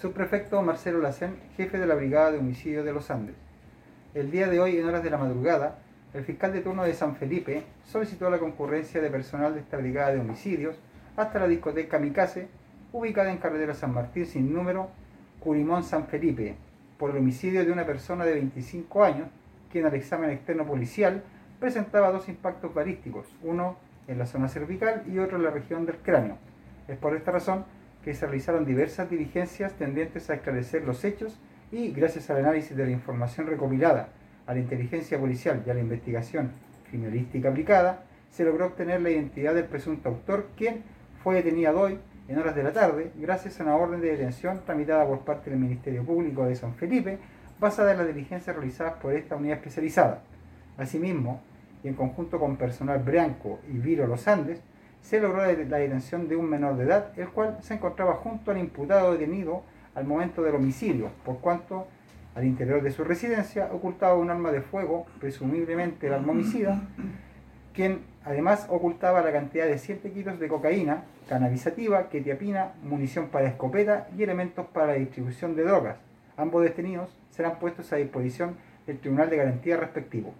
Subprefecto Marcelo Lacén, jefe de la Brigada de Homicidio de los Andes. El día de hoy, en horas de la madrugada, el fiscal de turno de San Felipe solicitó la concurrencia de personal de esta Brigada de Homicidios hasta la discoteca Micase, ubicada en carretera San Martín sin número, Curimón San Felipe, por el homicidio de una persona de 25 años, quien al examen externo policial presentaba dos impactos balísticos, uno en la zona cervical y otro en la región del cráneo. Es por esta razón que se realizaron diversas diligencias tendientes a esclarecer los hechos y, gracias al análisis de la información recopilada, a la inteligencia policial y a la investigación criminalística aplicada, se logró obtener la identidad del presunto autor, quien fue detenido hoy en horas de la tarde, gracias a una orden de detención tramitada por parte del Ministerio Público de San Felipe, basada en las diligencias realizadas por esta unidad especializada. Asimismo, y en conjunto con personal Branco y Viro Los Andes, se logró la detención de un menor de edad, el cual se encontraba junto al imputado detenido al momento del homicidio, por cuanto al interior de su residencia ocultaba un arma de fuego, presumiblemente el arma homicida, quien además ocultaba la cantidad de 7 kilos de cocaína, cannabisativa, ketiapina, munición para escopeta y elementos para la distribución de drogas. Ambos detenidos serán puestos a disposición del Tribunal de Garantía respectivo.